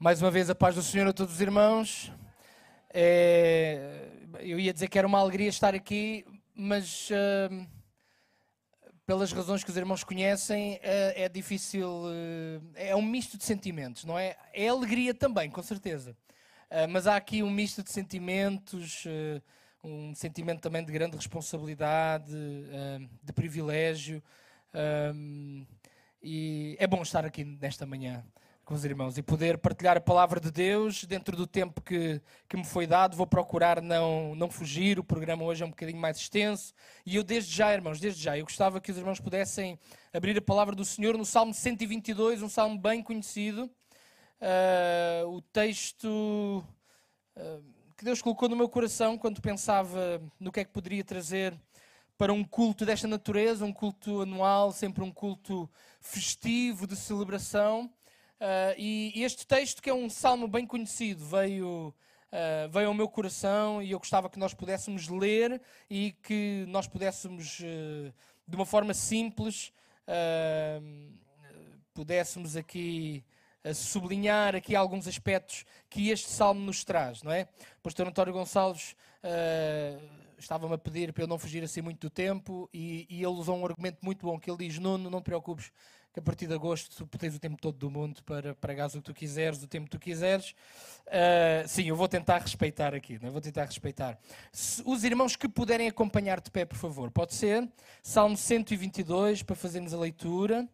Mais uma vez, a paz do Senhor a todos os irmãos. É, eu ia dizer que era uma alegria estar aqui, mas uh, pelas razões que os irmãos conhecem, uh, é difícil. Uh, é um misto de sentimentos, não é? É alegria também, com certeza. mas há aqui um misto de sentimentos, um sentimento também de grande responsabilidade, de privilégio. e é bom estar aqui nesta manhã com os irmãos e poder partilhar a palavra de Deus dentro do tempo que, que me foi dado. Vou procurar não, não fugir, o programa hoje é um bocadinho mais extenso. E eu, desde já, irmãos, desde já, eu gostava que os irmãos pudessem abrir a palavra do Senhor no Salmo 122, um salmo bem conhecido. Uh, o texto uh, que Deus colocou no meu coração quando pensava no que é que poderia trazer para um culto desta natureza, um culto anual, sempre um culto festivo, de celebração. Uh, e, este texto, que é um salmo bem conhecido, veio, uh, veio ao meu coração e eu gostava que nós pudéssemos ler e que nós pudéssemos, uh, de uma forma simples, pudéssemos aqui sublinhar aqui alguns aspectos que este salmo nos traz, não é? O pastor António Gonçalves estava-me a pedir para eu não fugir assim muito do tempo e, e ele usou um argumento muito bom que ele diz, Nuno, não te preocupes, a partir de agosto tu tens o tempo todo do mundo para pregar o que tu quiseres, o tempo que tu quiseres. Uh, sim, eu vou tentar respeitar aqui, não é? vou tentar respeitar. Se, os irmãos que puderem acompanhar de pé, por favor, pode ser. Salmo 122, para fazermos a leitura.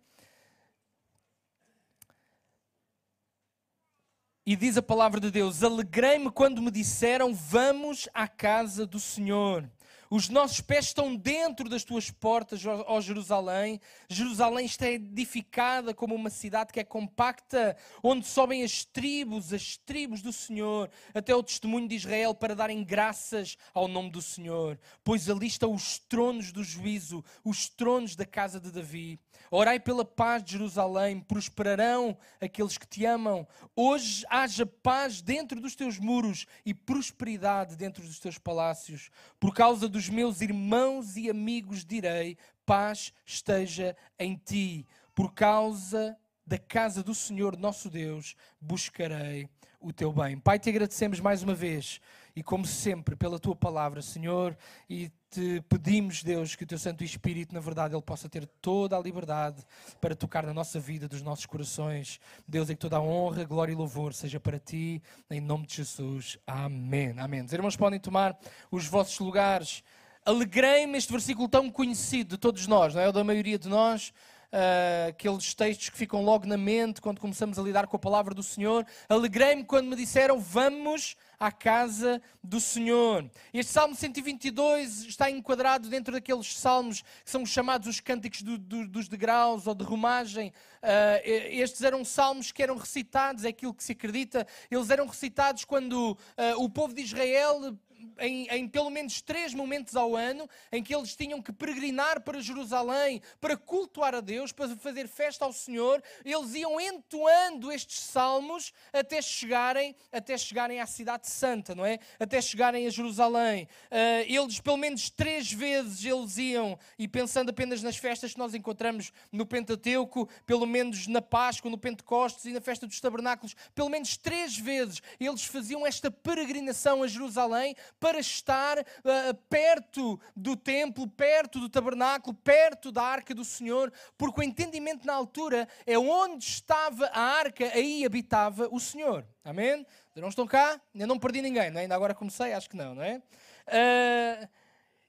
E diz a palavra de Deus: Alegrei-me quando me disseram, vamos à casa do Senhor. Os nossos pés estão dentro das tuas portas, ó Jerusalém. Jerusalém está edificada como uma cidade que é compacta, onde sobem as tribos, as tribos do Senhor, até o testemunho de Israel para darem graças ao nome do Senhor. Pois ali estão os tronos do juízo, os tronos da casa de Davi. Orai pela paz de Jerusalém, prosperarão aqueles que te amam. Hoje haja paz dentro dos teus muros e prosperidade dentro dos teus palácios. Por causa dos meus irmãos e amigos direi: paz esteja em ti. Por causa da casa do Senhor nosso Deus buscarei o teu bem. Pai, te agradecemos mais uma vez e como sempre pela tua palavra, Senhor, e te pedimos, Deus, que o teu Santo Espírito, na verdade, ele possa ter toda a liberdade para tocar na nossa vida, dos nossos corações. Deus, e que toda a honra, glória e louvor seja para ti, em nome de Jesus. Amém. Amém. Os irmãos podem tomar os vossos lugares. Alegrei-me, este versículo tão conhecido de todos nós, não é? O da maioria de nós. Uh, aqueles textos que ficam logo na mente quando começamos a lidar com a palavra do Senhor. Alegrei-me quando me disseram: Vamos à casa do Senhor. Este Salmo 122 está enquadrado dentro daqueles salmos que são chamados os cânticos do, do, dos degraus ou de romagem. Uh, estes eram salmos que eram recitados, é aquilo que se acredita, eles eram recitados quando uh, o povo de Israel em, em, pelo menos três momentos ao ano em que eles tinham que peregrinar para Jerusalém para cultuar a Deus, para fazer festa ao Senhor. Eles iam entoando estes salmos até chegarem, até chegarem à cidade santa, não é? Até chegarem a Jerusalém. Uh, eles pelo menos três vezes eles iam e pensando apenas nas festas que nós encontramos no Pentateuco, pelo menos na Páscoa, no Pentecostes e na festa dos Tabernáculos, pelo menos três vezes eles faziam esta peregrinação a Jerusalém para estar uh, perto do templo, perto do tabernáculo, perto da arca do Senhor, porque o entendimento na altura é onde estava a arca, aí habitava o Senhor. Amém? Não estão cá? Ainda não perdi ninguém, não é? Ainda agora comecei, acho que não, não é? Uh,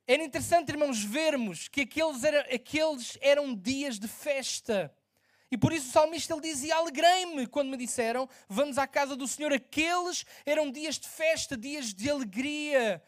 era interessante, irmãos, vermos que aqueles, era, aqueles eram dias de festa. E por isso o salmista ele dizia: Alegrei-me quando me disseram, vamos à casa do Senhor. Aqueles eram dias de festa, dias de alegria.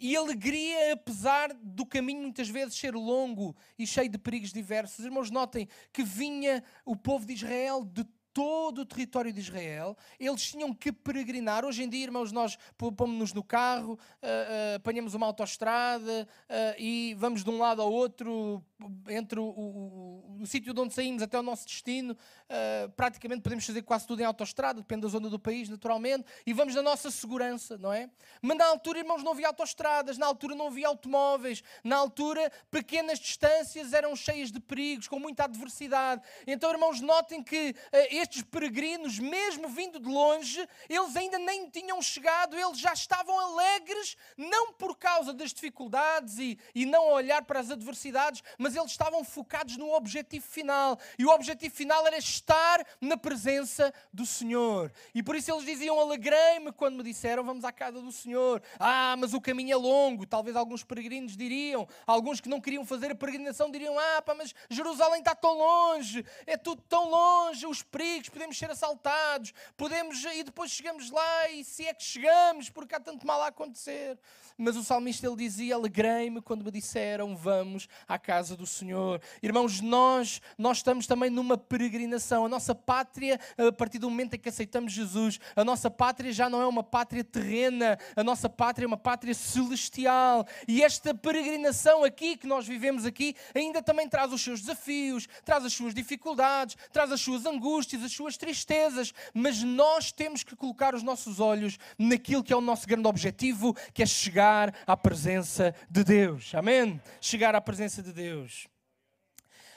E alegria, apesar do caminho muitas vezes ser longo e cheio de perigos diversos. Irmãos, notem que vinha o povo de Israel de todo o território de Israel, eles tinham que peregrinar. Hoje em dia, irmãos, nós pomos-nos no carro, uh, uh, apanhamos uma autoestrada uh, e vamos de um lado ao outro entre o, o, o, o sítio de onde saímos até o nosso destino, uh, praticamente podemos fazer quase tudo em autoestrada, depende da zona do país, naturalmente, e vamos na nossa segurança, não é? Mas na altura, irmãos, não havia autoestradas, na altura não havia automóveis, na altura pequenas distâncias eram cheias de perigos, com muita adversidade. Então, irmãos, notem que uh, estes peregrinos, mesmo vindo de longe, eles ainda nem tinham chegado, eles já estavam alegres, não por causa das dificuldades e, e não olhar para as adversidades, mas eles estavam focados no objetivo final. E o objetivo final era estar na presença do Senhor. E por isso eles diziam: Alegrei-me quando me disseram, vamos à casa do Senhor. Ah, mas o caminho é longo. Talvez alguns peregrinos diriam, alguns que não queriam fazer a peregrinação diriam: Ah, pá, mas Jerusalém está tão longe, é tudo tão longe, os perigos, podemos ser assaltados, podemos, e depois chegamos lá e se é que chegamos, porque há tanto mal a acontecer. Mas o salmista ele dizia: Alegrei-me quando me disseram, vamos à casa do Senhor. Irmãos, nós, nós estamos também numa peregrinação. A nossa pátria, a partir do momento em que aceitamos Jesus, a nossa pátria já não é uma pátria terrena, a nossa pátria é uma pátria celestial. E esta peregrinação aqui que nós vivemos aqui ainda também traz os seus desafios, traz as suas dificuldades, traz as suas angústias, as suas tristezas, mas nós temos que colocar os nossos olhos naquilo que é o nosso grande objetivo, que é chegar à presença de Deus. Amém? Chegar à presença de Deus.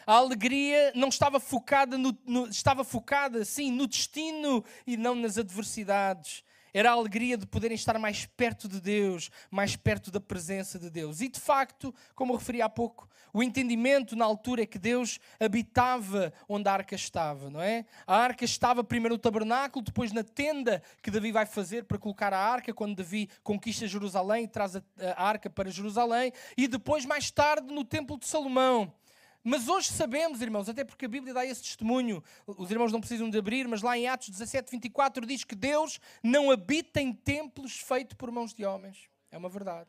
A alegria não estava focada, no, no, estava focada sim no destino e não nas adversidades. Era a alegria de poderem estar mais perto de Deus, mais perto da presença de Deus. E de facto, como eu referi há pouco, o entendimento na altura é que Deus habitava onde a arca estava, não é? A arca estava primeiro no tabernáculo, depois na tenda que Davi vai fazer para colocar a arca, quando Davi conquista Jerusalém e traz a, a arca para Jerusalém, e depois mais tarde no templo de Salomão. Mas hoje sabemos, irmãos, até porque a Bíblia dá esse testemunho, os irmãos não precisam de abrir, mas lá em Atos 17, 24 diz que Deus não habita em templos feitos por mãos de homens. É uma verdade.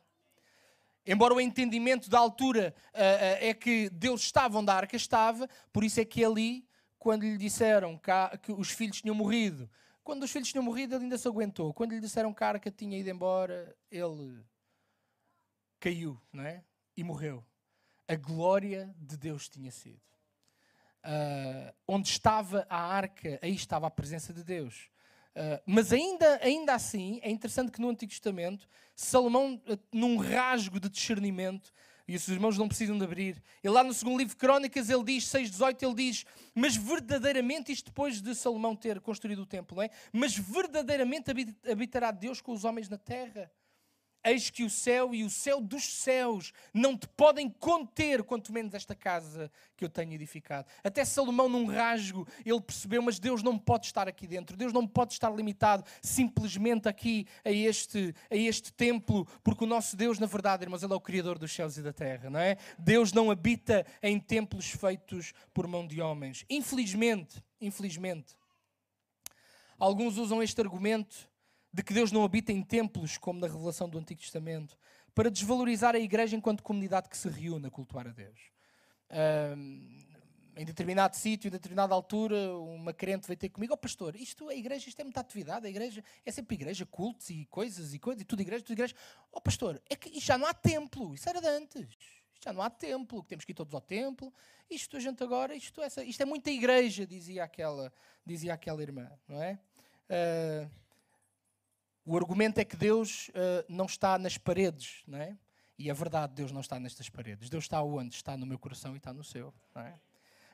Embora o entendimento da altura uh, uh, é que Deus estava onde a arca estava, por isso é que ali, quando lhe disseram que, que os filhos tinham morrido, quando os filhos tinham morrido, ele ainda se aguentou. Quando lhe disseram que a arca tinha ido embora, ele caiu, não é? E morreu a glória de Deus tinha sido. Uh, onde estava a arca, aí estava a presença de Deus. Uh, mas ainda, ainda assim, é interessante que no Antigo Testamento, Salomão, uh, num rasgo de discernimento, e os irmãos não precisam de abrir, ele lá no segundo livro de Crónicas, ele diz, 6,18, ele diz, mas verdadeiramente, isto depois de Salomão ter construído o templo, não é? Mas verdadeiramente habitará Deus com os homens na terra. Eis que o céu e o céu dos céus não te podem conter, quanto menos esta casa que eu tenho edificado. Até Salomão, num rasgo, ele percebeu, mas Deus não pode estar aqui dentro. Deus não pode estar limitado simplesmente aqui a este, a este templo, porque o nosso Deus, na verdade, irmãos, Ele é o Criador dos céus e da terra, não é? Deus não habita em templos feitos por mão de homens. Infelizmente, infelizmente, alguns usam este argumento de que Deus não habita em templos, como na revelação do Antigo Testamento, para desvalorizar a igreja enquanto comunidade que se reúne a cultuar a Deus. Um, em determinado sítio, em determinada altura, uma crente veio ter comigo, ó oh, pastor, isto, a igreja, isto é muita atividade, a igreja é sempre igreja, cultos e coisas e coisas, e tudo igreja, tudo igreja. Ó oh, pastor, é que já não há templo, isso era de antes. Isto já não há templo, que temos que ir todos ao templo. Isto a gente agora, isto, essa, isto é muita igreja, dizia aquela, dizia aquela irmã, não é? Uh, o argumento é que Deus uh, não está nas paredes, não é? E é verdade, Deus não está nestas paredes. Deus está onde? Está no meu coração e está no seu. É?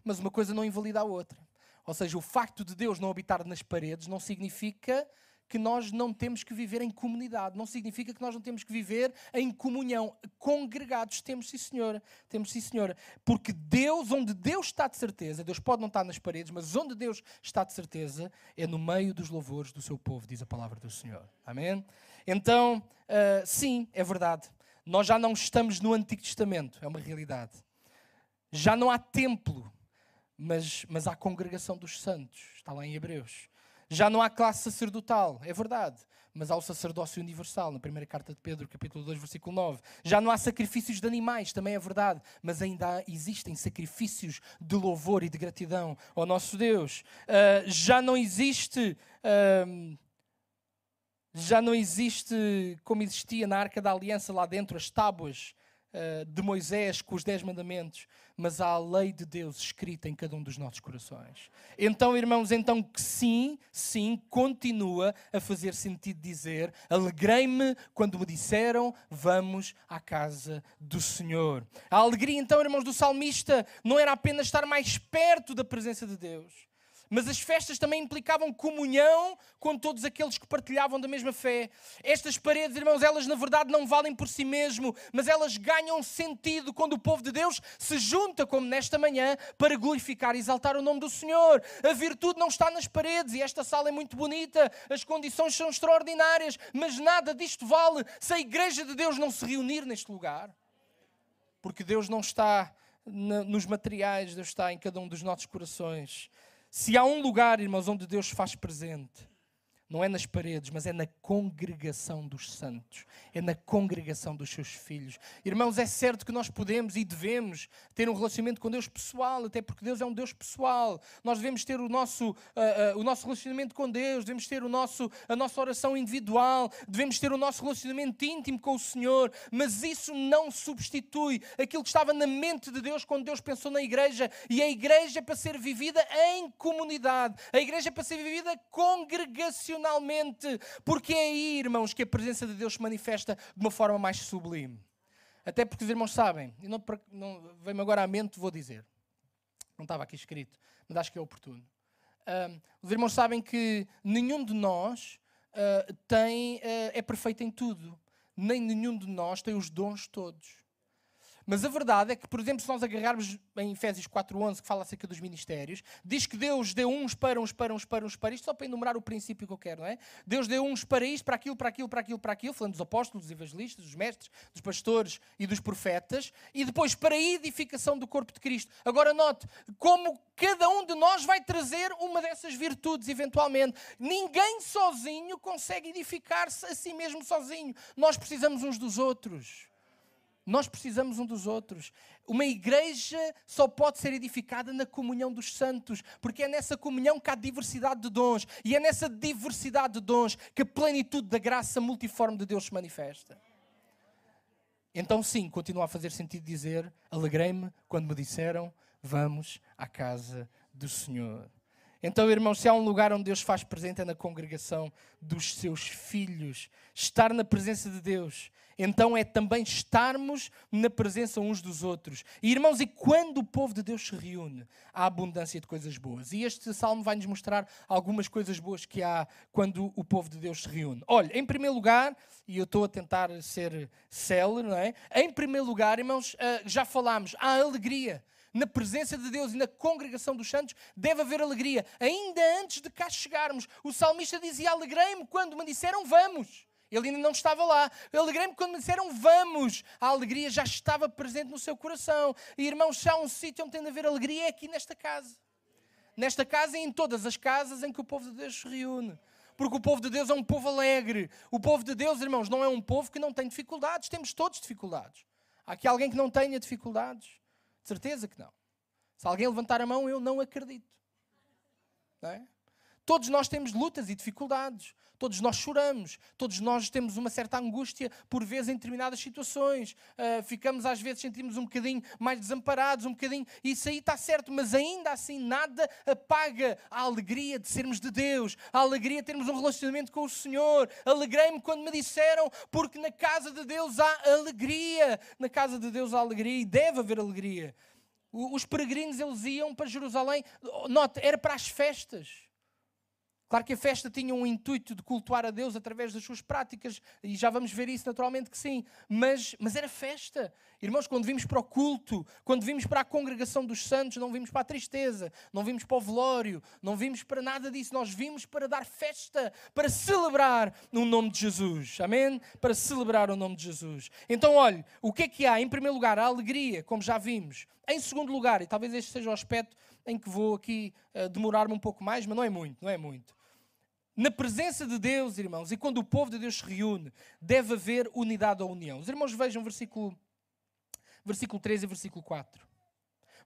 Mas uma coisa não invalida a outra. Ou seja, o facto de Deus não habitar nas paredes não significa que nós não temos que viver em comunidade, não significa que nós não temos que viver em comunhão. Congregados temos, sim, senhora. Temos, sim, senhora. Porque Deus, onde Deus está de certeza, Deus pode não estar nas paredes, mas onde Deus está de certeza é no meio dos louvores do seu povo, diz a palavra do Senhor. Amém? Então, uh, sim, é verdade. Nós já não estamos no Antigo Testamento, é uma realidade. Já não há templo, mas, mas há congregação dos santos, está lá em Hebreus. Já não há classe sacerdotal, é verdade, mas há o sacerdócio universal, na primeira carta de Pedro, capítulo 2, versículo 9. Já não há sacrifícios de animais, também é verdade, mas ainda há, existem sacrifícios de louvor e de gratidão ao nosso Deus. Uh, já não existe. Uh, já não existe como existia na Arca da Aliança lá dentro, as tábuas uh, de Moisés com os Dez Mandamentos, mas há a lei de Deus escrita em cada um dos nossos corações. Então, irmãos, então que sim, sim, continua a fazer sentido dizer: alegrei-me quando me disseram, vamos à casa do Senhor. A alegria, então, irmãos, do salmista não era apenas estar mais perto da presença de Deus mas as festas também implicavam comunhão com todos aqueles que partilhavam da mesma fé. Estas paredes, irmãos, elas na verdade não valem por si mesmo, mas elas ganham sentido quando o povo de Deus se junta, como nesta manhã, para glorificar e exaltar o nome do Senhor. A virtude não está nas paredes e esta sala é muito bonita, as condições são extraordinárias, mas nada disto vale se a igreja de Deus não se reunir neste lugar. Porque Deus não está nos materiais, Deus está em cada um dos nossos corações. Se há um lugar, irmãos, onde Deus faz presente, não é nas paredes, mas é na congregação dos santos, é na congregação dos seus filhos. Irmãos, é certo que nós podemos e devemos ter um relacionamento com Deus pessoal, até porque Deus é um Deus pessoal. Nós devemos ter o nosso, uh, uh, o nosso relacionamento com Deus, devemos ter o nosso, a nossa oração individual, devemos ter o nosso relacionamento íntimo com o Senhor, mas isso não substitui aquilo que estava na mente de Deus quando Deus pensou na igreja. E a igreja é para ser vivida em comunidade, a igreja é para ser vivida congregacionalmente porque é aí, irmãos, que a presença de Deus se manifesta de uma forma mais sublime. Até porque os irmãos sabem, e não, não vem-me agora à mente, vou dizer, não estava aqui escrito, mas acho que é oportuno. Os irmãos sabem que nenhum de nós uh, tem, uh, é perfeito em tudo, nem nenhum de nós tem os dons todos. Mas a verdade é que, por exemplo, se nós agarrarmos em Efésios 4.11, que fala acerca dos ministérios, diz que Deus deu uns para uns para uns para uns para isto, só para enumerar o princípio que eu quero, não é? Deus deu uns para isto, para aquilo, para aquilo, para aquilo, para aquilo, falando dos apóstolos, dos evangelistas, dos mestres, dos pastores e dos profetas, e depois para a edificação do corpo de Cristo. Agora note, como cada um de nós vai trazer uma dessas virtudes, eventualmente. Ninguém sozinho consegue edificar-se a si mesmo sozinho. Nós precisamos uns dos outros. Nós precisamos um dos outros. Uma igreja só pode ser edificada na comunhão dos santos, porque é nessa comunhão que há diversidade de dons, e é nessa diversidade de dons que a plenitude da graça multiforme de Deus se manifesta. Então, sim, continua a fazer sentido dizer: alegrei-me quando me disseram, vamos à casa do Senhor. Então, irmãos, se há um lugar onde Deus faz presente é na congregação dos seus filhos. Estar na presença de Deus, então é também estarmos na presença uns dos outros. E, irmãos, e quando o povo de Deus se reúne, há abundância de coisas boas. E este salmo vai nos mostrar algumas coisas boas que há quando o povo de Deus se reúne. Olha, em primeiro lugar, e eu estou a tentar ser célere, não é? Em primeiro lugar, irmãos, ah, já falámos, há alegria na presença de Deus e na congregação dos santos, deve haver alegria. Ainda antes de cá chegarmos, o salmista dizia: Alegrei-me quando me disseram vamos. Ele ainda não estava lá. Alegrei-me quando me disseram vamos. A alegria já estava presente no seu coração. E irmãos, se há um sítio onde tem de haver alegria, é aqui nesta casa. Nesta casa e em todas as casas em que o povo de Deus se reúne. Porque o povo de Deus é um povo alegre. O povo de Deus, irmãos, não é um povo que não tem dificuldades. Temos todos dificuldades. Há aqui alguém que não tenha dificuldades? De certeza que não. Se alguém levantar a mão, eu não acredito. Não é? Todos nós temos lutas e dificuldades. Todos nós choramos. Todos nós temos uma certa angústia, por vezes, em determinadas situações. Uh, ficamos, às vezes, sentimos um bocadinho mais desamparados, um bocadinho. Isso aí está certo, mas ainda assim nada apaga a alegria de sermos de Deus, a alegria de termos um relacionamento com o Senhor. Alegrei-me quando me disseram, porque na casa de Deus há alegria. Na casa de Deus há alegria e deve haver alegria. Os peregrinos, eles iam para Jerusalém. Note, era para as festas. Claro que a festa tinha um intuito de cultuar a Deus através das suas práticas, e já vamos ver isso naturalmente que sim, mas, mas era festa. Irmãos, quando vimos para o culto, quando vimos para a congregação dos santos, não vimos para a tristeza, não vimos para o velório, não vimos para nada disso, nós vimos para dar festa, para celebrar o nome de Jesus, amém? Para celebrar o nome de Jesus. Então, olhe, o que é que há? Em primeiro lugar, a alegria, como já vimos. Em segundo lugar, e talvez este seja o aspecto em que vou aqui uh, demorar-me um pouco mais, mas não é muito, não é muito na presença de Deus, irmãos, e quando o povo de Deus se reúne, deve haver unidade ou união. Os irmãos vejam versículo, versículo 3 e versículo 4.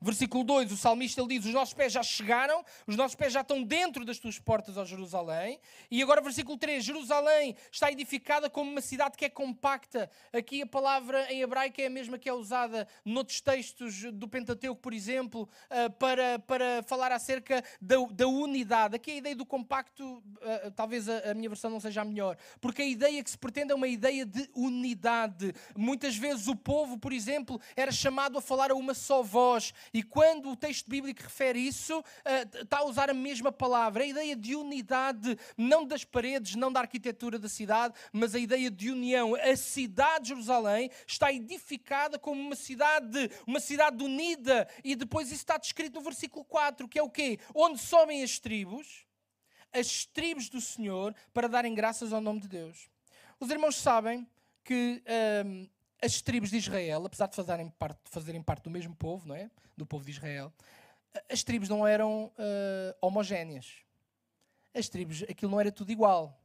Versículo 2, o salmista ele diz: Os nossos pés já chegaram, os nossos pés já estão dentro das tuas portas, ó Jerusalém. E agora, versículo 3, Jerusalém está edificada como uma cidade que é compacta. Aqui a palavra em hebraico é a mesma que é usada noutros textos do Pentateuco, por exemplo, uh, para, para falar acerca da, da, unidade. Aqui a ideia do compacto, uh, talvez a, a minha versão não seja a melhor, porque a ideia que se pretende é uma ideia de unidade. Muitas vezes o povo, por exemplo, era chamado a falar a uma só voz. E quando o texto bíblico refere isso, uh, está a usar a mesma palavra. A ideia de unidade, não das paredes, não da arquitetura da cidade, mas a ideia de união. A cidade de Jerusalém está edificada como uma cidade, uma cidade unida. E depois isso está descrito no versículo 4, que é o quê? Onde sobem as tribos, as tribos do Senhor, para darem graças ao nome de Deus. Os irmãos sabem que um, as tribos de Israel, apesar de fazerem parte, fazerem parte do mesmo povo, não é? Do povo de Israel, as tribos não eram uh, homogéneas. As tribos, aquilo não era tudo igual.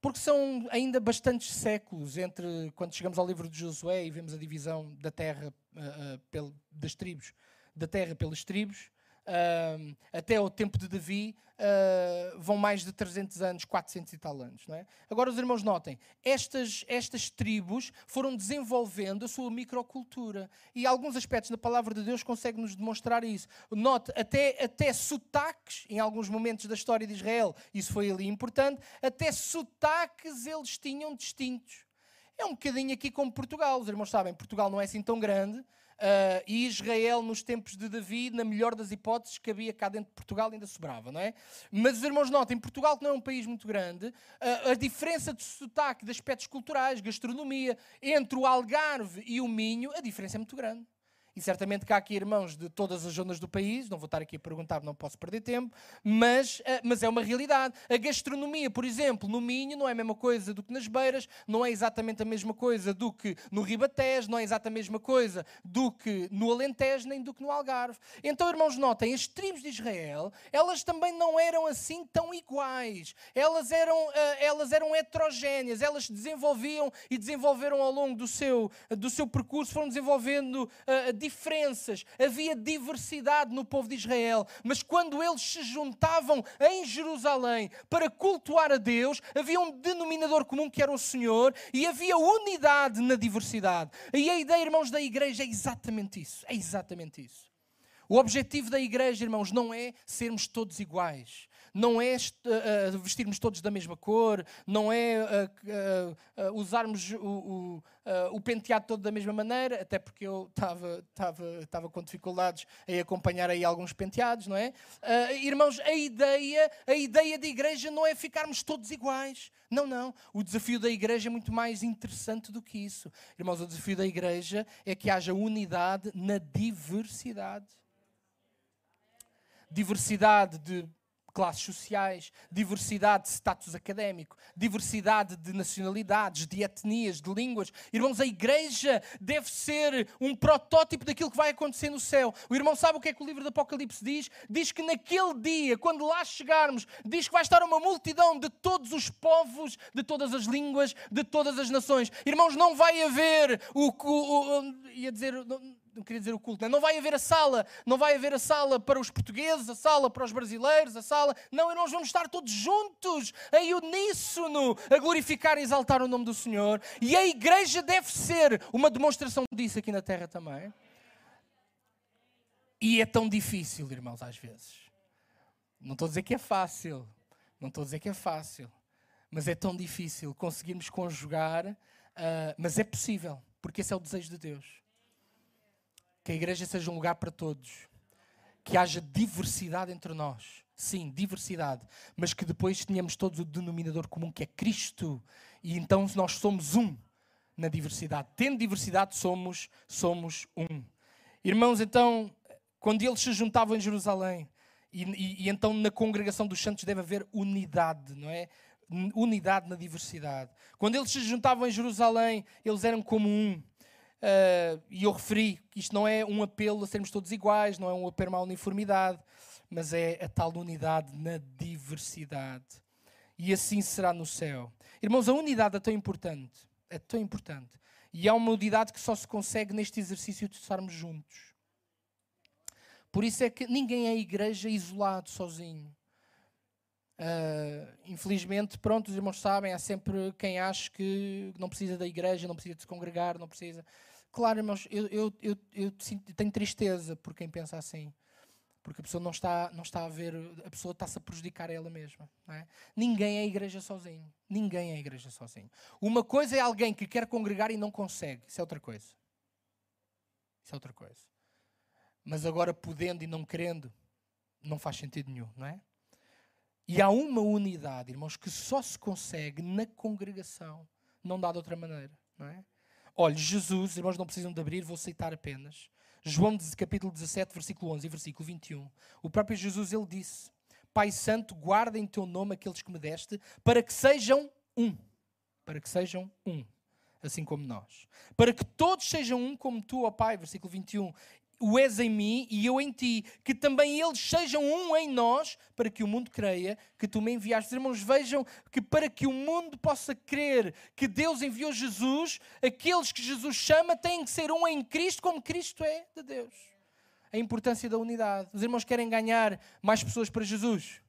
Porque são ainda bastantes séculos entre quando chegamos ao livro de Josué e vemos a divisão da terra uh, uh, das tribos, da terra pelas tribos, uh, até ao tempo de Davi, uh, vão mais de 300 anos, 400 e tal anos. Não é? Agora, os irmãos notem, estas, estas tribos foram desenvolvendo a sua microcultura. E alguns aspectos da palavra de Deus conseguem nos demonstrar isso. Note, até, até sotaques, em alguns momentos da história de Israel, isso foi ali importante, até sotaques eles tinham distintos. É um bocadinho aqui como Portugal. Os irmãos sabem, Portugal não é assim tão grande, Uh, e Israel, nos tempos de Davi, na melhor das hipóteses, que havia cá dentro de Portugal, ainda sobrava, não é? Mas os irmãos notem, Portugal, que não é um país muito grande, uh, a diferença de sotaque, de aspectos culturais, gastronomia, entre o Algarve e o Minho, a diferença é muito grande. E certamente que há aqui irmãos de todas as zonas do país, não vou estar aqui a perguntar, não posso perder tempo, mas, uh, mas é uma realidade. A gastronomia, por exemplo, no Minho não é a mesma coisa do que nas Beiras, não é exatamente a mesma coisa do que no Ribatejo, não é exatamente a mesma coisa do que no Alentejo, nem do que no Algarve. Então, irmãos, notem, as tribos de Israel, elas também não eram assim tão iguais. Elas eram, uh, elas eram heterogéneas, elas se desenvolviam e desenvolveram ao longo do seu, do seu percurso, foram desenvolvendo uh, diferenças, havia diversidade no povo de Israel, mas quando eles se juntavam em Jerusalém para cultuar a Deus, havia um denominador comum que era o Senhor e havia unidade na diversidade. E a ideia, irmãos, da igreja é exatamente isso. É exatamente isso. O objetivo da igreja, irmãos, não é sermos todos iguais não é uh, vestirmos todos da mesma cor, não é uh, usarmos o, o, o, penteado todo da mesma maneira, até porque eu estava com dificuldades em acompanhar aí alguns penteados, não é? irmãos, a ideia, a ideia da igreja não é ficarmos todos iguais. Não, não. O desafio da igreja é muito mais interessante do que isso. Irmãos, o desafio da igreja é que haja unidade na diversidade diversidade de classes sociais, diversidade de status académico, diversidade de nacionalidades, de etnias, de línguas. Irmãos, a igreja deve ser um protótipo daquilo que vai acontecer no céu. O irmão sabe o que é que o livro do Apocalipse diz? Diz que naquele dia, quando lá chegarmos, diz que vai estar uma multidão de todos os povos, de todas as línguas, de todas as nações. Irmãos, não vai haver o. o ia dizer não queria dizer o culto, não, não vai haver a sala, não vai haver a sala para os portugueses, a sala para os brasileiros, a sala. Não, nós vamos estar todos juntos, em uníssono, a glorificar e exaltar o nome do Senhor. E a igreja deve ser uma demonstração disso aqui na terra também. E é tão difícil, irmãos, às vezes. Não estou a dizer que é fácil, não estou a dizer que é fácil, mas é tão difícil conseguirmos conjugar, uh, mas é possível, porque esse é o desejo de Deus que a igreja seja um lugar para todos, que haja diversidade entre nós. Sim, diversidade, mas que depois tenhamos todos o denominador comum que é Cristo, e então nós somos um na diversidade. Tendo diversidade, somos, somos um. Irmãos, então, quando eles se juntavam em Jerusalém, e, e, e então na congregação dos santos deve haver unidade, não é? Unidade na diversidade. Quando eles se juntavam em Jerusalém, eles eram como um. Uh, e eu referi que isto não é um apelo a sermos todos iguais, não é um apelo à uniformidade, mas é a tal unidade na diversidade. E assim será no céu. Irmãos, a unidade é tão importante, é tão importante. E é uma unidade que só se consegue neste exercício de estarmos juntos. Por isso é que ninguém é igreja isolado, sozinho. Uh, infelizmente, pronto, os irmãos sabem, há sempre quem acha que não precisa da igreja, não precisa de se congregar, não precisa. Claro, irmãos, eu, eu, eu, eu tenho tristeza por quem pensa assim. Porque a pessoa não está, não está a ver, a pessoa está-se a prejudicar ela mesma. É? Ninguém é igreja sozinho. Ninguém é igreja sozinho. Uma coisa é alguém que quer congregar e não consegue. Isso é outra coisa. Isso é outra coisa. Mas agora, podendo e não querendo, não faz sentido nenhum, não é? E há uma unidade, irmãos, que só se consegue na congregação, não dá de outra maneira, não é? Olha, Jesus, irmãos, não precisam de abrir, vou citar apenas. João capítulo 17, versículo 11 e versículo 21. O próprio Jesus, ele disse, Pai Santo, guarda em teu nome aqueles que me deste, para que sejam um. Para que sejam um assim como nós. Para que todos sejam um como tu, ó Pai, versículo 21 o és em mim e eu em ti, que também eles sejam um em nós, para que o mundo creia que tu me enviaste. Os irmãos, vejam que para que o mundo possa crer que Deus enviou Jesus, aqueles que Jesus chama têm que ser um em Cristo, como Cristo é de Deus. A importância da unidade. Os irmãos querem ganhar mais pessoas para Jesus.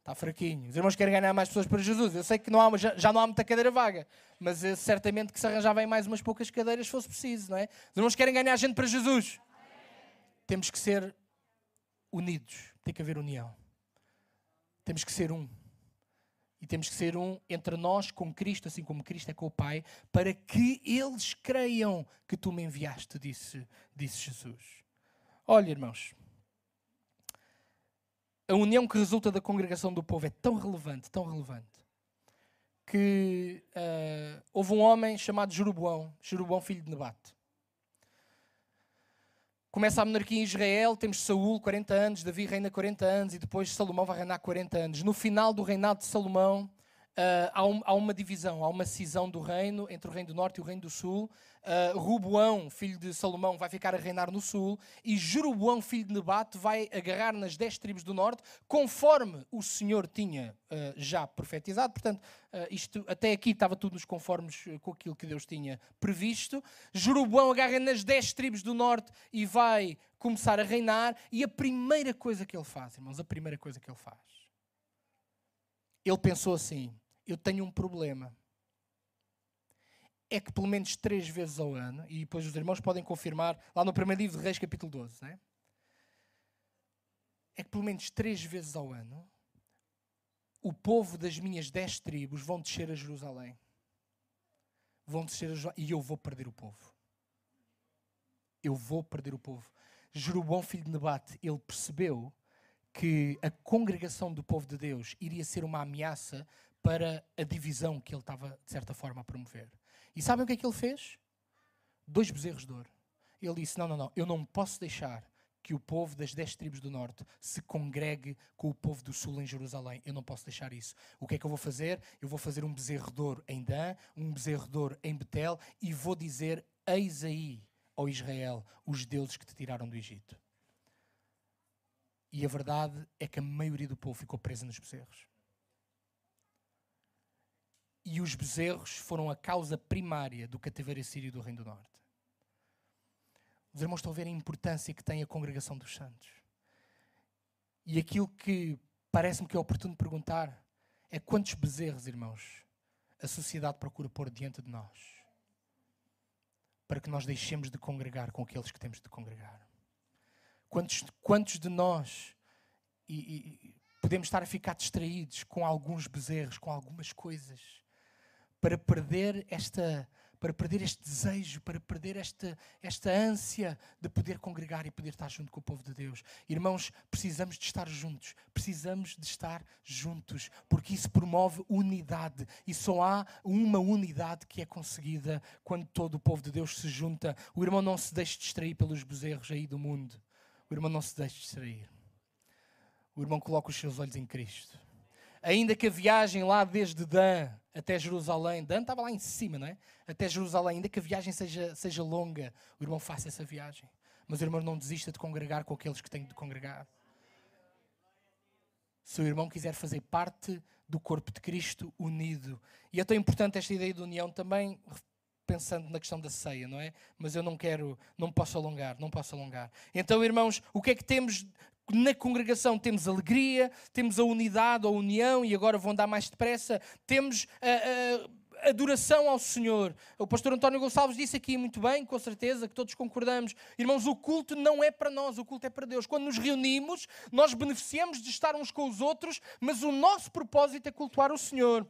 Está fraquinho. Os irmãos querem ganhar mais pessoas para Jesus. Eu sei que não há, já, já não há muita cadeira vaga, mas certamente que se arranjava mais umas poucas cadeiras se fosse preciso, não é? Os irmãos querem ganhar gente para Jesus. Temos que ser unidos. Tem que haver união. Temos que ser um. E temos que ser um entre nós com Cristo, assim como Cristo é com o Pai, para que eles creiam que tu me enviaste, disse, disse Jesus. Olha, irmãos, a união que resulta da congregação do povo é tão relevante, tão relevante, que uh, houve um homem chamado Jeroboão, Jeroboão filho de Nebate. Começa a monarquia em Israel, temos Saul, 40 anos, Davi reina 40 anos e depois Salomão vai reinar 40 anos. No final do reinado de Salomão, Uh, há, um, há, uma divisão, há uma cisão do reino entre o reino do norte e o reino do sul. Uh, Ruboão, filho de Salomão, vai ficar a reinar no sul e Jeroboão, filho de Nebate, vai agarrar nas dez tribos do norte, conforme o Senhor tinha uh, já profetizado. Portanto, isto até aqui estava tudo nos conformes com aquilo que Deus tinha previsto. Jeroboão agarra nas dez tribos do norte e vai começar a reinar. E a primeira coisa que ele faz, irmãos, a primeira coisa que ele faz, ele pensou assim: eu tenho um problema. É que pelo menos três vezes ao ano, e depois os irmãos podem confirmar, lá no primeiro livro de Reis, capítulo 12, né? é que pelo menos três vezes ao ano, o povo das minhas dez tribos vão descer a Jerusalém. Vão descer a Jerusalém, e eu vou perder o povo. Eu vou perder o povo. Jeroboão, filho de Nebate, ele percebeu que a congregação do povo de Deus iria ser uma ameaça para a divisão que ele estava, de certa forma, a promover. E sabem o que é que ele fez? Dois bezerros de ouro. Ele disse: Não, não, não, eu não posso deixar que o povo das dez tribos do norte se congregue com o povo do sul em Jerusalém. Eu não posso deixar isso. O que é que eu vou fazer? Eu vou fazer um bezerro de ouro em Dan, um bezerro de ouro em Betel e vou dizer: Eis aí, ó Israel, os deuses que te tiraram do Egito. E a verdade é que a maioria do povo ficou presa nos bezerros. E os bezerros foram a causa primária do cativeiro assírio do Reino do Norte. Os irmãos estão a ver a importância que tem a congregação dos santos. E aquilo que parece-me que é oportuno perguntar é quantos bezerros, irmãos, a sociedade procura pôr diante de nós para que nós deixemos de congregar com aqueles que temos de congregar. Quantos, quantos de nós e, e, podemos estar a ficar distraídos com alguns bezerros, com algumas coisas, para perder esta para perder este desejo, para perder esta, esta ânsia de poder congregar e poder estar junto com o povo de Deus. Irmãos, precisamos de estar juntos, precisamos de estar juntos, porque isso promove unidade e só há uma unidade que é conseguida quando todo o povo de Deus se junta. O irmão não se deixa distrair pelos bezerros aí do mundo. O irmão não se deixa distrair. O irmão coloca os seus olhos em Cristo. Ainda que a viagem lá desde Dan até Jerusalém, Dan estava lá em cima, não é? Até Jerusalém, ainda que a viagem seja, seja longa, o irmão faça essa viagem. Mas o irmão não desista de congregar com aqueles que têm de congregar. Se o irmão quiser fazer parte do corpo de Cristo unido. E é tão importante esta ideia de união também pensando na questão da ceia, não é? Mas eu não quero, não posso alongar, não posso alongar. Então, irmãos, o que é que temos na congregação temos alegria, temos a unidade, a união, e agora vão dar mais depressa, temos a, a adoração ao Senhor. O pastor António Gonçalves disse aqui muito bem, com certeza, que todos concordamos. Irmãos, o culto não é para nós, o culto é para Deus. Quando nos reunimos, nós beneficiamos de estar uns com os outros, mas o nosso propósito é cultuar o Senhor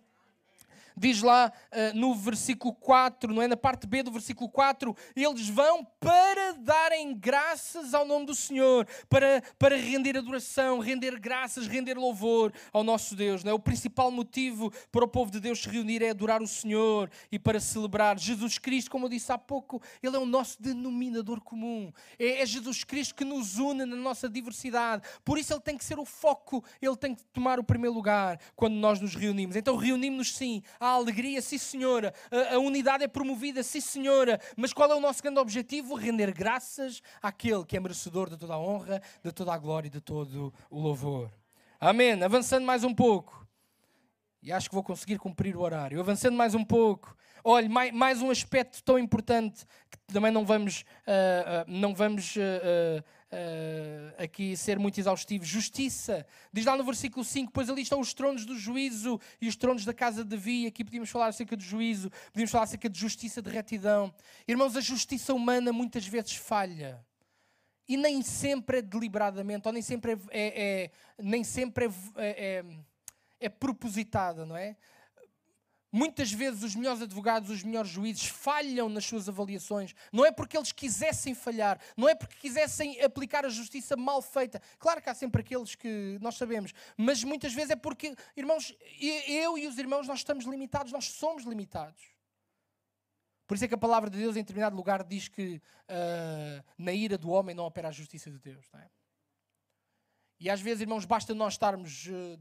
diz lá uh, no versículo 4, não é? Na parte B do versículo 4, eles vão para darem graças ao nome do Senhor, para, para render adoração, render graças, render louvor ao nosso Deus, não é? O principal motivo para o povo de Deus se reunir é adorar o Senhor e para celebrar Jesus Cristo, como eu disse há pouco, Ele é o nosso denominador comum. É, é Jesus Cristo que nos une na nossa diversidade. Por isso Ele tem que ser o foco, Ele tem que tomar o primeiro lugar quando nós nos reunimos. Então reunimos-nos sim alegria, sim senhora, a, a, unidade é promovida, sim senhora, mas qual é o nosso grande objetivo? Render graças àquele que é merecedor de toda a honra, de toda a glória e de todo o louvor. Amém. Avançando mais um pouco. E acho que vou conseguir cumprir o horário. Avançando mais um pouco. Olha, mais, mais um aspecto tão importante que também não vamos, uh, uh, não vamos uh, uh, aqui ser muito exaustivo. Justiça. Diz lá no versículo 5: Pois ali estão os tronos do juízo e os tronos da casa de Davi. Aqui podíamos falar acerca do juízo, podíamos falar acerca de justiça, de retidão. Irmãos, a justiça humana muitas vezes falha. E nem sempre é deliberadamente, ou nem sempre é, é, é nem sempre é, é, é, é propositada, não é? Muitas vezes os melhores advogados, os melhores juízes falham nas suas avaliações. Não é porque eles quisessem falhar, não é porque quisessem aplicar a justiça mal feita. Claro que há sempre aqueles que nós sabemos, mas muitas vezes é porque, irmãos, eu e os irmãos, nós estamos limitados, nós somos limitados. Por isso é que a palavra de Deus, em determinado lugar, diz que uh, na ira do homem não opera a justiça de Deus. É? E às vezes, irmãos, basta nós estarmos. Uh,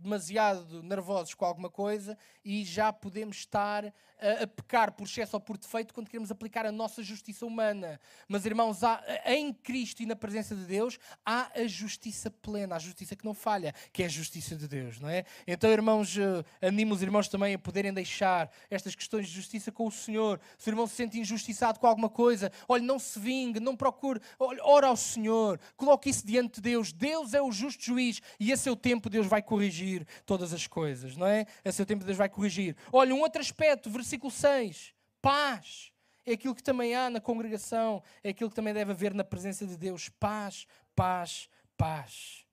demasiado nervosos com alguma coisa e já podemos estar a, a, pecar por excesso ou por defeito quando queremos aplicar a nossa justiça humana. Mas, irmãos, há, em Cristo e na presença de Deus há a justiça plena, a justiça que não falha, que é a justiça de Deus, não é? Então, irmãos, eh, animo os irmãos também a poderem deixar estas questões de justiça com o Senhor. Se o irmão se sente injustiçado com alguma coisa, olhe, não se vingue, não procure, olhe, ora ao Senhor, coloque isso diante de Deus. Deus é o justo juiz e a seu tempo Deus vai corrigir corrigir todas as coisas, não é? A seu tempo Deus vai corrigir. Olha, um outro aspecto, versículo 6, paz. É aquilo que também há na congregação, é aquilo que também deve haver na presença de Deus. Paz, paz, paz.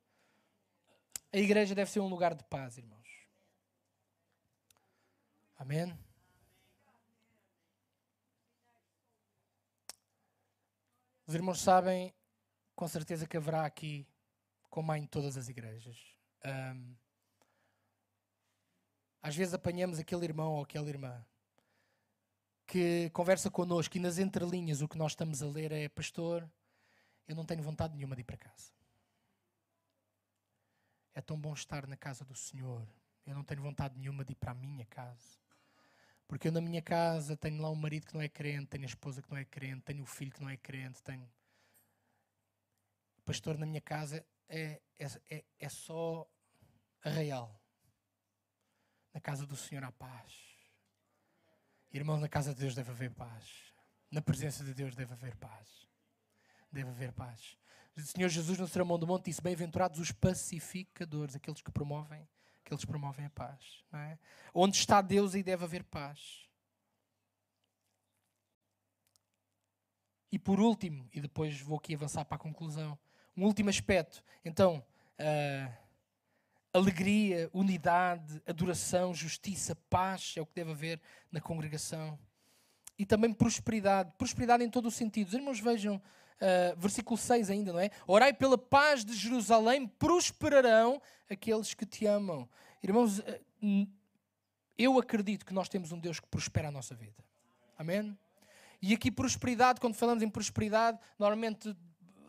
A igreja deve ser um lugar de paz, irmãos. Amém? Os irmãos sabem, com certeza, que haverá aqui, como há em todas as igrejas, um, às vezes apanhamos aquele irmão ou aquela irmã que conversa connosco e nas entrelinhas o que nós estamos a ler é: Pastor, eu não tenho vontade nenhuma de ir para casa. É tão bom estar na casa do Senhor. Eu não tenho vontade nenhuma de ir para a minha casa. Porque eu na minha casa tenho lá um marido que não é crente, tenho a esposa que não é crente, tenho o filho que não é crente, tenho. Pastor, na minha casa é, é, é, é só arraial. Na casa do Senhor há paz. Irmãos, na casa de Deus deve haver paz. Na presença de Deus deve haver paz. Deve haver paz. O Senhor Jesus no Sermão do Monte disse: Bem-aventurados os pacificadores, aqueles que promovem, aqueles que promovem a paz. É? Onde está Deus aí deve haver paz. E por último, e depois vou aqui avançar para a conclusão, um último aspecto. Então, uh, alegria, unidade, adoração, justiça, paz é o que deve haver na congregação. E também prosperidade, prosperidade em todo o sentido. Os irmãos vejam, uh, versículo 6 ainda, não é? Orai pela paz de Jerusalém, prosperarão aqueles que te amam. Irmãos, uh, eu acredito que nós temos um Deus que prospera a nossa vida. Amém? E aqui prosperidade, quando falamos em prosperidade, normalmente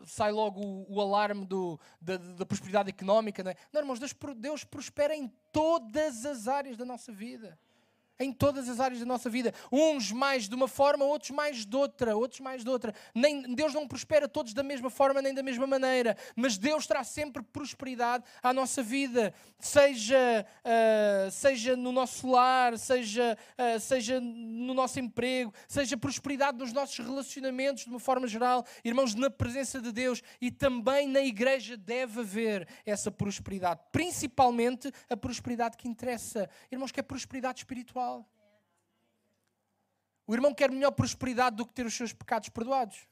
sai logo o, o alarme do, da, da, prosperidade económica. Não, é? não irmãos, Deus, Deus prospera em todas as áreas da nossa vida. Em todas as áreas da nossa vida. Uns mais de uma forma, outros mais de outra, outros mais de outra. Nem, Deus não prospera todos da mesma forma nem da mesma maneira, mas Deus traz sempre prosperidade à nossa vida, seja, uh, seja no nosso lar, seja, uh, seja no nosso emprego, seja prosperidade nos nossos relacionamentos de uma forma geral. Irmãos, na presença de Deus e também na igreja deve haver essa prosperidade, principalmente a prosperidade que interessa. Irmãos, que é prosperidade espiritual. O irmão quer melhor prosperidade do que ter os seus pecados perdoados.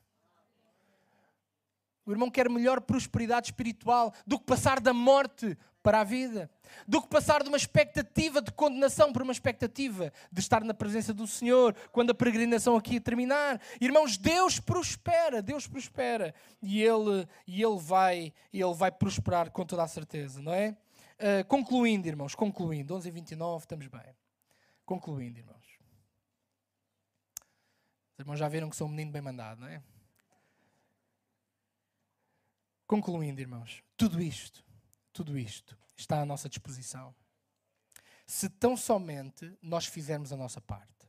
O irmão quer melhor prosperidade espiritual do que passar da morte para a vida, do que passar de uma expectativa de condenação para uma expectativa de estar na presença do Senhor quando a peregrinação aqui terminar. Irmãos, Deus prospera, Deus prospera e Ele, e ele, vai, ele vai prosperar com toda a certeza, não é? Uh, concluindo, irmãos, concluindo, 11 e 29, estamos bem. Concluindo, irmãos. Os irmãos já viram que sou um menino bem mandado, não é? Concluindo, irmãos, tudo isto, tudo isto está à nossa disposição. Se tão somente nós fizermos a nossa parte.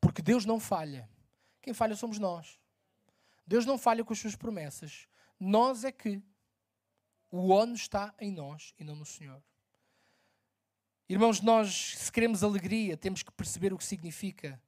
Porque Deus não falha. Quem falha somos nós. Deus não falha com as suas promessas. Nós é que o ONU está em nós e não no Senhor. Irmãos, nós, se queremos alegria, temos que perceber o que significa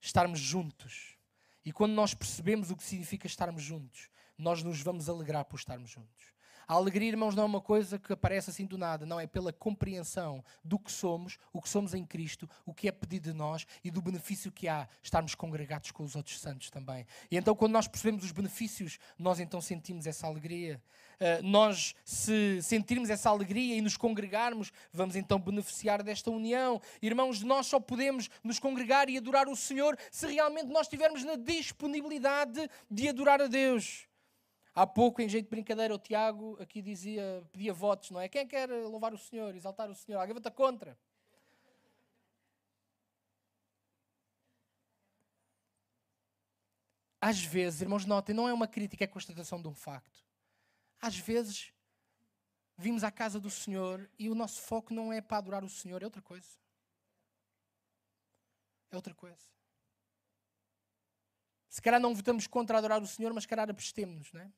estarmos juntos. E quando nós percebemos o que significa estarmos juntos, nós nos vamos alegrar por estarmos juntos. A alegria, irmãos, não é uma coisa que aparece assim do nada, não, é pela compreensão do que somos, o que somos em Cristo, o que é pedido de nós e do benefício que há estarmos congregados com os outros santos também. E então, quando nós percebemos os benefícios, nós então sentimos essa alegria. Uh, nós, se sentirmos essa alegria e nos congregarmos, vamos então beneficiar desta união. Irmãos, nós só podemos nos congregar e adorar o Senhor se realmente nós estivermos na disponibilidade de adorar a Deus. Há pouco, em jeito de brincadeira, o Tiago aqui dizia, pedia votos, não é? Quem quer louvar o Senhor, exaltar o Senhor? Alguém vota contra? Às vezes, irmãos, notem, não é uma crítica, é constatação de um facto. Às vezes, vimos à casa do Senhor e o nosso foco não é para adorar o Senhor, é outra coisa. É outra coisa. Se calhar não votamos contra adorar o Senhor, mas se calhar abstemos, não é?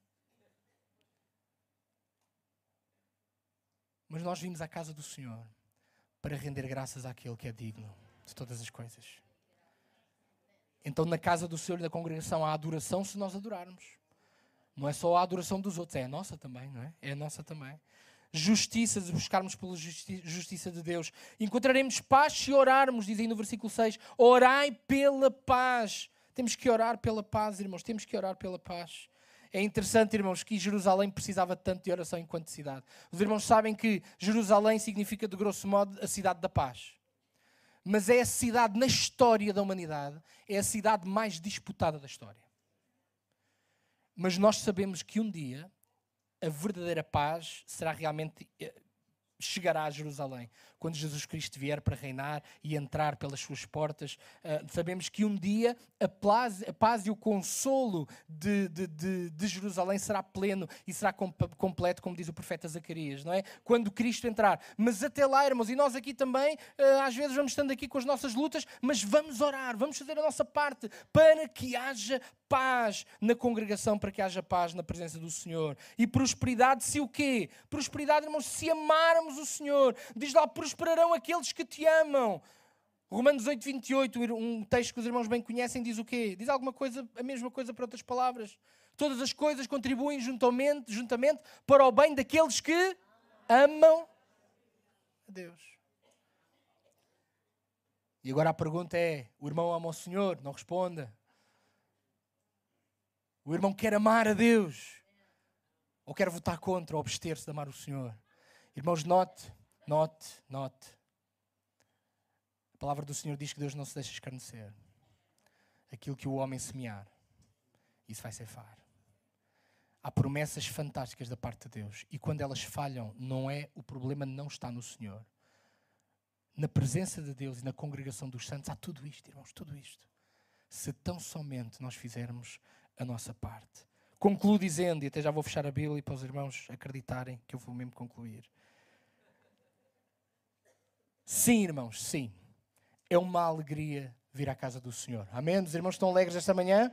Mas nós vimos à casa do Senhor para render graças àquele que é digno de todas as coisas. Então, na casa do Senhor e na congregação há adoração se nós adorarmos. Não é só a adoração dos outros, é a nossa também, não é? É a nossa também. Justiça, se buscarmos pela justi justiça de Deus. Encontraremos paz se orarmos, diz aí no versículo 6. Orai pela paz. Temos que orar pela paz, irmãos. Temos que orar pela paz. É interessante, irmãos, que Jerusalém precisava tanto de oração enquanto cidade. Os irmãos sabem que Jerusalém significa, de grosso modo, a cidade da paz. Mas é a cidade na história da humanidade, é a cidade mais disputada da história. Mas nós sabemos que um dia a verdadeira paz será realmente eh, chegará a Jerusalém. Quando Jesus Cristo vier para reinar e entrar pelas suas portas, uh, sabemos que um dia a paz, a paz e o consolo de, de, de, de, Jerusalém será pleno e será completo, como diz o profeta Zacarias, não é? Quando Cristo entrar. Mas até lá, irmãos, e nós aqui também, uh, às vezes vamos estando aqui com as nossas lutas, mas vamos orar, vamos fazer a nossa parte para que haja paz na congregação, para que haja paz na presença do Senhor. E prosperidade, se o quê? Prosperidade, irmãos, se amarmos o Senhor. Diz lá, prosperarão aqueles que te amam. Romanos 8, 28, um texto que os irmãos bem conhecem, diz o quê? Diz alguma coisa, a mesma coisa para outras palavras. Todas as coisas contribuem juntamente, juntamente para o bem daqueles que amam a Deus. E agora a pergunta é: o irmão ama o Senhor? Não responda. O irmão quer amar a Deus ou quer votar contra ou abster-se de amar o Senhor. Irmãos, note, note, note. A palavra do Senhor diz que Deus não se deixa escarnecer. Aquilo que o homem semear, isso vai ceifar. Há promessas fantásticas da parte de Deus e quando elas falham, não é o problema não está no Senhor. Na presença de Deus e na congregação dos santos há tudo isto, irmãos, tudo isto. Se tão somente nós fizermos a nossa parte. Concluo dizendo, e até já vou fechar a Bíblia para os irmãos acreditarem que eu vou mesmo concluir. Sim, irmãos, sim. é uma alegria vir à casa do Senhor. Amém? Os irmãos estão alegres esta manhã?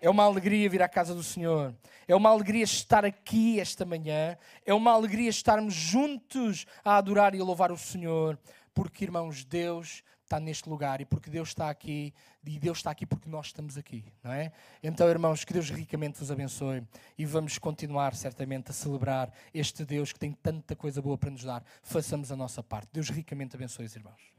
É uma alegria vir à casa do Senhor. É uma alegria estar aqui esta manhã. É uma alegria estarmos juntos a adorar e a louvar o Senhor. Porque, irmãos, Deus está neste lugar e porque Deus está aqui e Deus está aqui porque nós estamos aqui, não é? Então, irmãos, que Deus ricamente vos abençoe e vamos continuar certamente a celebrar este Deus que tem tanta coisa boa para nos dar. Façamos a nossa parte. Deus ricamente abençoe os irmãos.